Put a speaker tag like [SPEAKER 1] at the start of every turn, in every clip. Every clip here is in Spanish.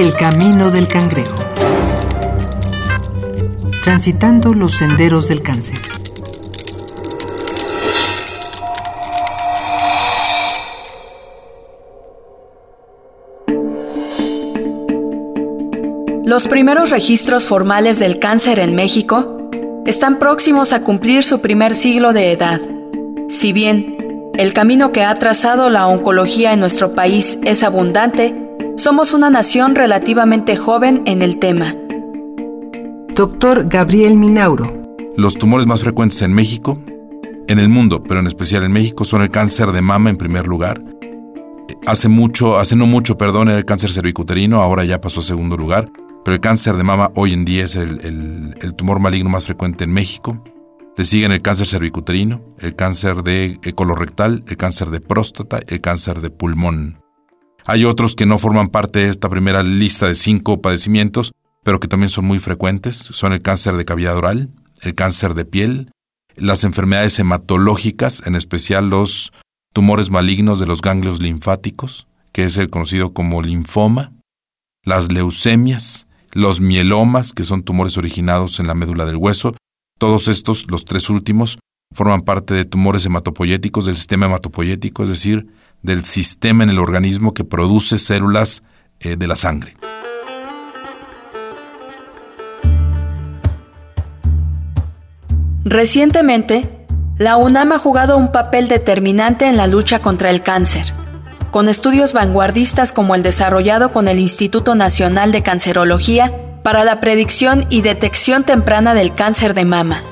[SPEAKER 1] El camino del cangrejo. Transitando los senderos del cáncer.
[SPEAKER 2] Los primeros registros formales del cáncer en México están próximos a cumplir su primer siglo de edad. Si bien el camino que ha trazado la oncología en nuestro país es abundante, somos una nación relativamente joven en el tema.
[SPEAKER 1] Doctor Gabriel Minauro.
[SPEAKER 3] Los tumores más frecuentes en México, en el mundo, pero en especial en México, son el cáncer de mama en primer lugar. Hace mucho, hace no mucho, perdón, era el cáncer cervicuterino, ahora ya pasó a segundo lugar. Pero el cáncer de mama hoy en día es el, tumor maligno más frecuente en México. Le siguen el cáncer cervicuterino, el cáncer de colorectal, el cáncer de próstata, el cáncer de pulmón. Hay otros que no forman parte de esta primera lista de cinco padecimientos, pero que también son muy frecuentes. Son el cáncer de cavidad oral, el cáncer de piel, las enfermedades hematológicas, en especial los tumores malignos de los ganglios linfáticos, que es el conocido como linfoma, las leucemias, los mielomas, que son tumores originados en la médula del hueso, todos estos, los tres últimos, forman parte de tumores hematopoyéticos del sistema hematopoyético, es decir, del sistema en el organismo que produce células eh, de la sangre.
[SPEAKER 2] Recientemente, la UNAM ha jugado un papel determinante en la lucha contra el cáncer con estudios vanguardistas como el desarrollado con el Instituto Nacional de Cancerología para la predicción y detección temprana del cáncer de mama,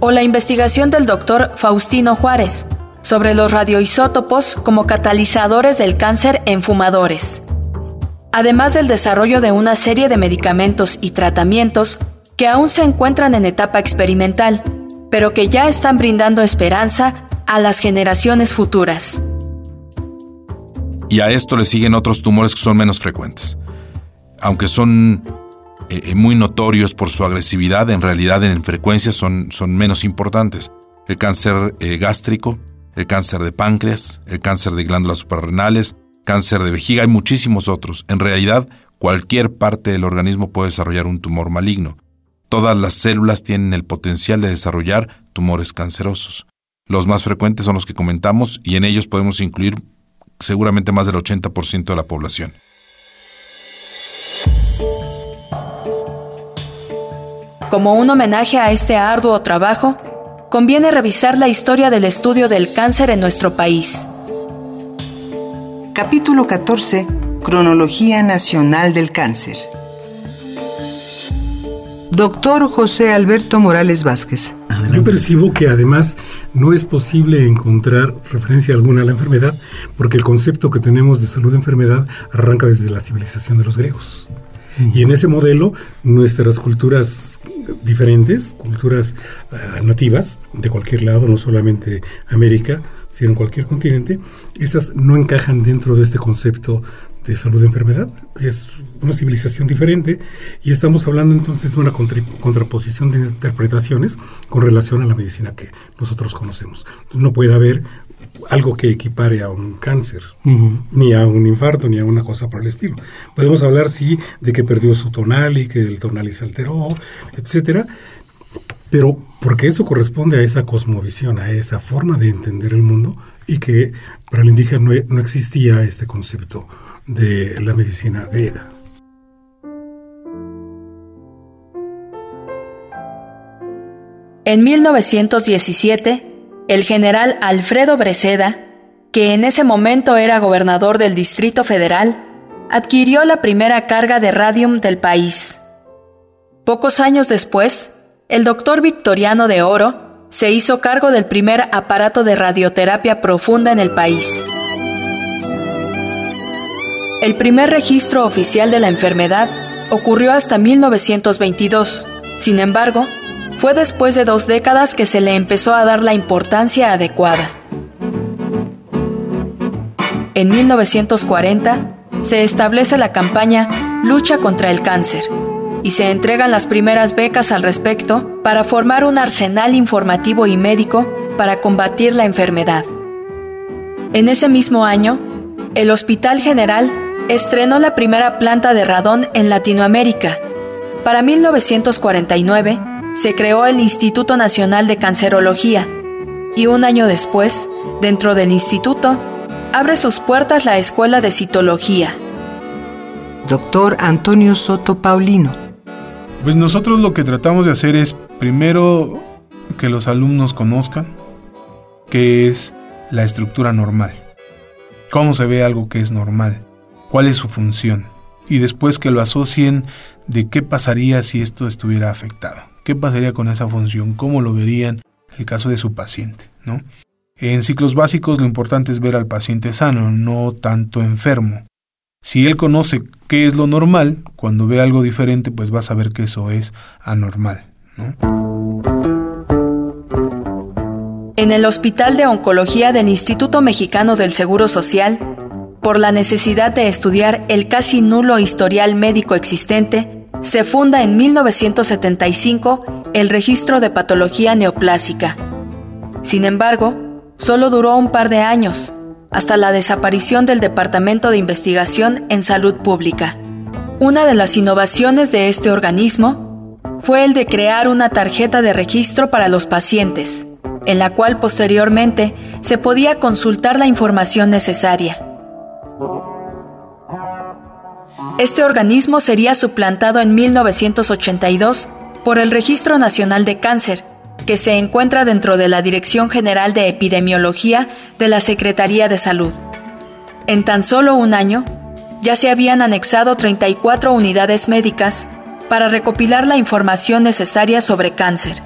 [SPEAKER 2] o la investigación del doctor Faustino Juárez sobre los radioisótopos como catalizadores del cáncer en fumadores, además del desarrollo de una serie de medicamentos y tratamientos que aún se encuentran en etapa experimental, pero que ya están brindando esperanza a las generaciones futuras
[SPEAKER 3] y a esto le siguen otros tumores que son menos frecuentes. Aunque son eh, eh, muy notorios por su agresividad, en realidad en frecuencia son, son menos importantes. El cáncer eh, gástrico, el cáncer de páncreas, el cáncer de glándulas suprarrenales, cáncer de vejiga y muchísimos otros. En realidad, cualquier parte del organismo puede desarrollar un tumor maligno. Todas las células tienen el potencial de desarrollar tumores cancerosos. Los más frecuentes son los que comentamos y en ellos podemos incluir seguramente más del 80% de la población.
[SPEAKER 2] Como un homenaje a este arduo trabajo, conviene revisar la historia del estudio del cáncer en nuestro país.
[SPEAKER 1] Capítulo 14. Cronología Nacional del Cáncer. Doctor José Alberto Morales Vázquez.
[SPEAKER 4] Yo percibo que además no es posible encontrar referencia alguna a la enfermedad porque el concepto que tenemos de salud-enfermedad arranca desde la civilización de los griegos. Y en ese modelo, nuestras culturas diferentes, culturas eh, nativas de cualquier lado, no solamente América, sino en cualquier continente, esas no encajan dentro de este concepto de salud de enfermedad, es una civilización diferente y estamos hablando entonces de una contraposición de interpretaciones con relación a la medicina que nosotros conocemos. No puede haber algo que equipare a un cáncer, ni a un infarto, ni a una cosa por el estilo. Podemos hablar, sí, de que perdió su tonal y que el tonal se alteró, etcétera, pero porque eso corresponde a esa cosmovisión, a esa forma de entender el mundo y que para el indígena no existía este concepto de la medicina griega.
[SPEAKER 2] En 1917, el general Alfredo Breceda, que en ese momento era gobernador del Distrito Federal, adquirió la primera carga de radium del país. Pocos años después, el doctor Victoriano de Oro se hizo cargo del primer aparato de radioterapia profunda en el país. El primer registro oficial de la enfermedad ocurrió hasta 1922. Sin embargo, fue después de dos décadas que se le empezó a dar la importancia adecuada. En 1940 se establece la campaña Lucha contra el cáncer y se entregan las primeras becas al respecto para formar un arsenal informativo y médico para combatir la enfermedad. En ese mismo año, el Hospital General estrenó la primera planta de radón en Latinoamérica. Para 1949 se creó el Instituto Nacional de Cancerología y un año después, dentro del instituto, abre sus puertas la Escuela de Citología.
[SPEAKER 1] Doctor Antonio Soto Paulino.
[SPEAKER 5] Pues nosotros lo que tratamos de hacer es primero que los alumnos conozcan qué es la estructura normal, cómo se ve algo que es normal, cuál es su función, y después que lo asocien de qué pasaría si esto estuviera afectado, qué pasaría con esa función, cómo lo verían el caso de su paciente, ¿no? En ciclos básicos lo importante es ver al paciente sano, no tanto enfermo. Si él conoce qué es lo normal, cuando ve algo diferente, pues va a saber que eso es anormal.
[SPEAKER 2] En el Hospital de Oncología del Instituto Mexicano del Seguro Social, por la necesidad de estudiar el casi nulo historial médico existente, se funda en 1975 el Registro de Patología Neoplásica. Sin embargo, solo duró un par de años, hasta la desaparición del Departamento de Investigación en Salud Pública. Una de las innovaciones de este organismo fue el de crear una tarjeta de registro para los pacientes, en la cual posteriormente se podía consultar la información necesaria. Este organismo sería suplantado en 1982 por el Registro Nacional de Cáncer, que se encuentra dentro de la Dirección General de Epidemiología de la Secretaría de Salud. En tan solo un año, ya se habían anexado 34 unidades médicas para recopilar la información necesaria sobre cáncer.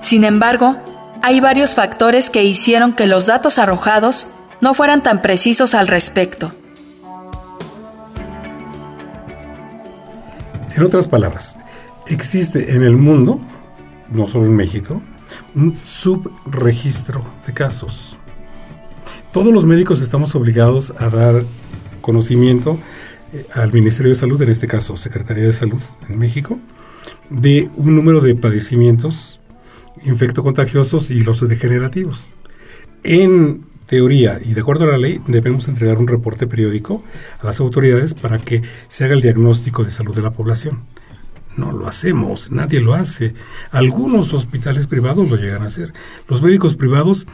[SPEAKER 2] Sin embargo, hay varios factores que hicieron que los datos arrojados no fueran tan precisos al respecto.
[SPEAKER 4] En otras palabras, existe en el mundo, no solo en México, un subregistro de casos. Todos los médicos estamos obligados a dar conocimiento eh, al Ministerio de Salud, en este caso Secretaría de Salud en México, de un número de padecimientos infectocontagiosos y los degenerativos. En teoría y de acuerdo a la ley debemos entregar un reporte periódico a las autoridades para que se haga el diagnóstico de salud de la población. No lo hacemos, nadie lo hace. Algunos hospitales privados lo llegan a hacer. Los médicos privados,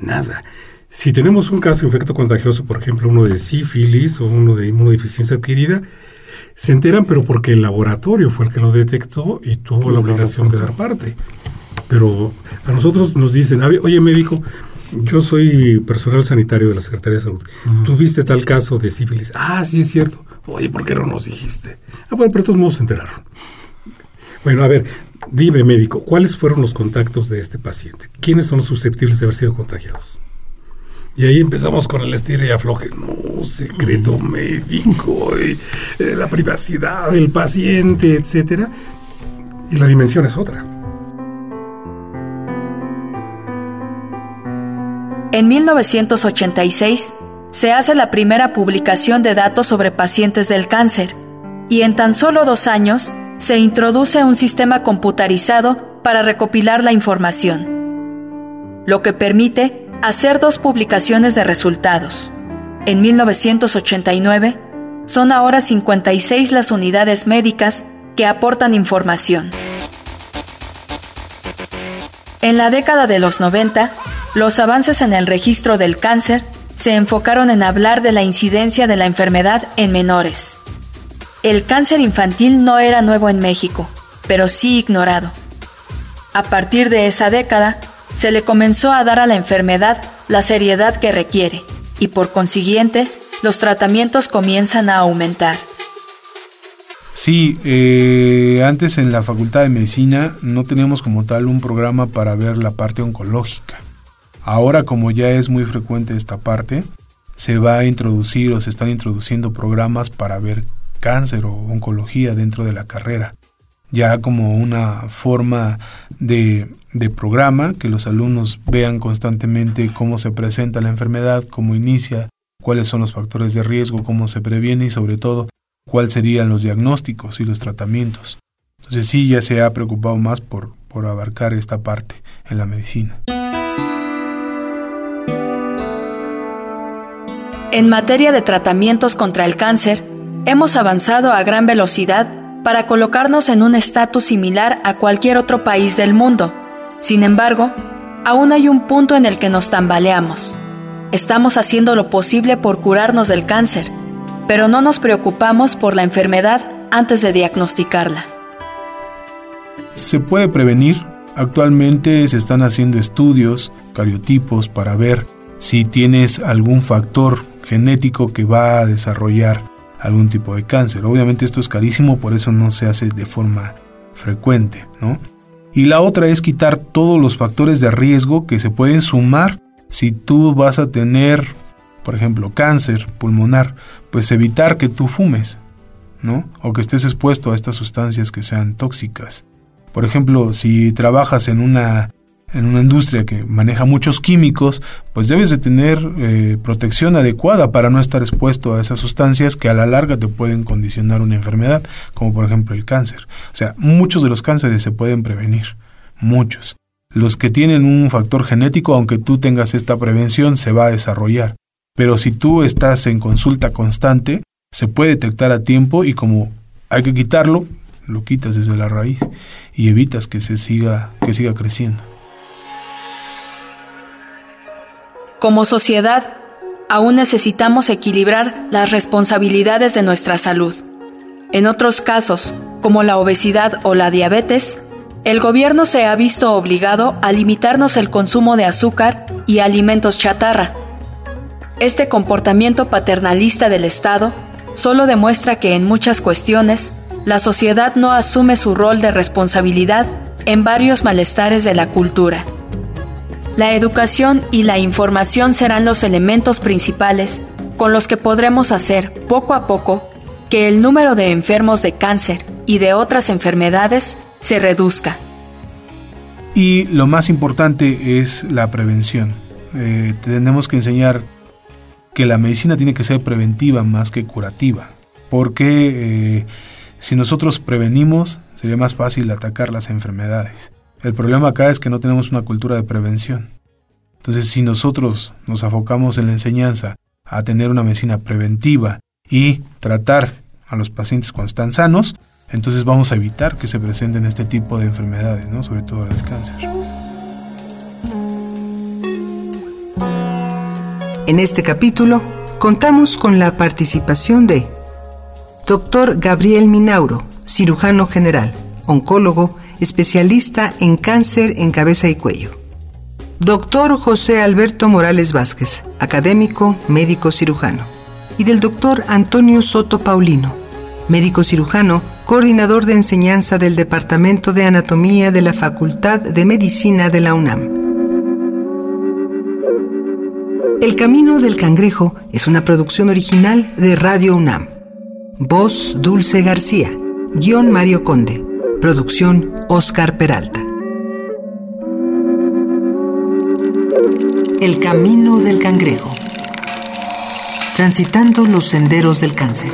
[SPEAKER 4] nada. Si tenemos un caso de infecto contagioso, por ejemplo, uno de sífilis o uno de inmunodeficiencia adquirida, se enteran, pero porque el laboratorio fue el que lo detectó y tuvo la obligación de dar parte. Pero a nosotros nos dicen, oye médico, yo soy personal sanitario de la Secretaría de Salud. ¿Tuviste tal caso de sífilis? Ah, sí es cierto. Oye, ¿por qué no nos dijiste? Ah, bueno, pero de todos modos se enteraron. Bueno, a ver, dime médico, ¿cuáles fueron los contactos de este paciente? ¿Quiénes son los susceptibles de haber sido contagiados? Y ahí empezamos con el estilo y afloje. No, secreto médico, y, eh, la privacidad del paciente, etcétera. Y la dimensión es otra.
[SPEAKER 2] En 1986 se hace la primera publicación de datos sobre pacientes del cáncer y en tan solo dos años se introduce un sistema computarizado para recopilar la información, lo que permite hacer dos publicaciones de resultados. En 1989 son ahora 56 las unidades médicas que aportan información. En la década de los 90, los avances en el registro del cáncer se enfocaron en hablar de la incidencia de la enfermedad en menores. El cáncer infantil no era nuevo en México, pero sí ignorado. A partir de esa década, se le comenzó a dar a la enfermedad la seriedad que requiere y por consiguiente los tratamientos comienzan a aumentar.
[SPEAKER 5] Sí, eh, antes en la Facultad de Medicina no teníamos como tal un programa para ver la parte oncológica. Ahora como ya es muy frecuente esta parte, se va a introducir o se están introduciendo programas para ver cáncer o oncología dentro de la carrera. Ya como una forma de, de programa, que los alumnos vean constantemente cómo se presenta la enfermedad, cómo inicia, cuáles son los factores de riesgo, cómo se previene y sobre todo cuáles serían los diagnósticos y los tratamientos. Entonces sí, ya se ha preocupado más por, por abarcar esta parte en la medicina.
[SPEAKER 2] En materia de tratamientos contra el cáncer, hemos avanzado a gran velocidad para colocarnos en un estatus similar a cualquier otro país del mundo. Sin embargo, aún hay un punto en el que nos tambaleamos. Estamos haciendo lo posible por curarnos del cáncer, pero no nos preocupamos por la enfermedad antes de diagnosticarla.
[SPEAKER 5] Se puede prevenir. Actualmente se están haciendo estudios, cariotipos, para ver si tienes algún factor genético que va a desarrollar algún tipo de cáncer. Obviamente esto es carísimo, por eso no se hace de forma frecuente, ¿no? Y la otra es quitar todos los factores de riesgo que se pueden sumar si tú vas a tener, por ejemplo, cáncer pulmonar, pues evitar que tú fumes, ¿no? O que estés expuesto a estas sustancias que sean tóxicas. Por ejemplo, si trabajas en una en una industria que maneja muchos químicos, pues debes de tener eh, protección adecuada para no estar expuesto a esas sustancias que a la larga te pueden condicionar una enfermedad, como por ejemplo el cáncer. O sea, muchos de los cánceres se pueden prevenir, muchos. Los que tienen un factor genético, aunque tú tengas esta prevención, se va a desarrollar. Pero si tú estás en consulta constante, se puede detectar a tiempo y como hay que quitarlo, lo quitas desde la raíz y evitas que se siga que siga creciendo.
[SPEAKER 2] Como sociedad, aún necesitamos equilibrar las responsabilidades de nuestra salud. En otros casos, como la obesidad o la diabetes, el gobierno se ha visto obligado a limitarnos el consumo de azúcar y alimentos chatarra. Este comportamiento paternalista del Estado solo demuestra que en muchas cuestiones la sociedad no asume su rol de responsabilidad en varios malestares de la cultura. La educación y la información serán los elementos principales con los que podremos hacer poco a poco que el número de enfermos de cáncer y de otras enfermedades se reduzca.
[SPEAKER 5] Y lo más importante es la prevención. Eh, tenemos que enseñar que la medicina tiene que ser preventiva más que curativa, porque eh, si nosotros prevenimos sería más fácil atacar las enfermedades. El problema acá es que no tenemos una cultura de prevención. Entonces, si nosotros nos afocamos en la enseñanza a tener una medicina preventiva y tratar a los pacientes cuando están sanos, entonces vamos a evitar que se presenten este tipo de enfermedades, ¿no? sobre todo el cáncer.
[SPEAKER 1] En este capítulo contamos con la participación de Dr. Gabriel Minauro, cirujano general, oncólogo, especialista en cáncer en cabeza y cuello. Doctor José Alberto Morales Vázquez, académico, médico cirujano. Y del doctor Antonio Soto Paulino, médico cirujano, coordinador de enseñanza del Departamento de Anatomía de la Facultad de Medicina de la UNAM. El Camino del Cangrejo es una producción original de Radio UNAM. Voz Dulce García. Guión Mario Conde. Producción Oscar Peralta. El camino del cangrejo. Transitando los senderos del cáncer.